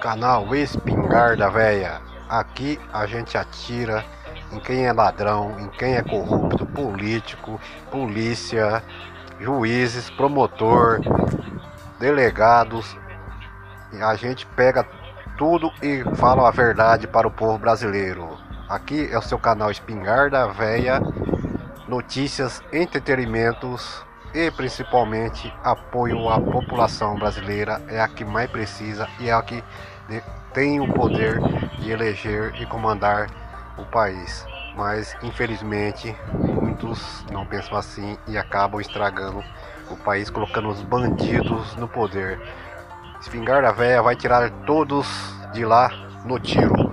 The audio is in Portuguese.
Canal Espingarda Véia. Aqui a gente atira em quem é ladrão, em quem é corrupto, político, polícia, juízes, promotor, delegados. E a gente pega tudo e fala a verdade para o povo brasileiro. Aqui é o seu canal Espingarda Véia, notícias, entretenimentos e principalmente apoio à população brasileira é a que mais precisa e é a que tem o poder de eleger e comandar o país. Mas infelizmente muitos não pensam assim e acabam estragando o país, colocando os bandidos no poder. Espingarda Véia vai tirar todos de lá no tiro.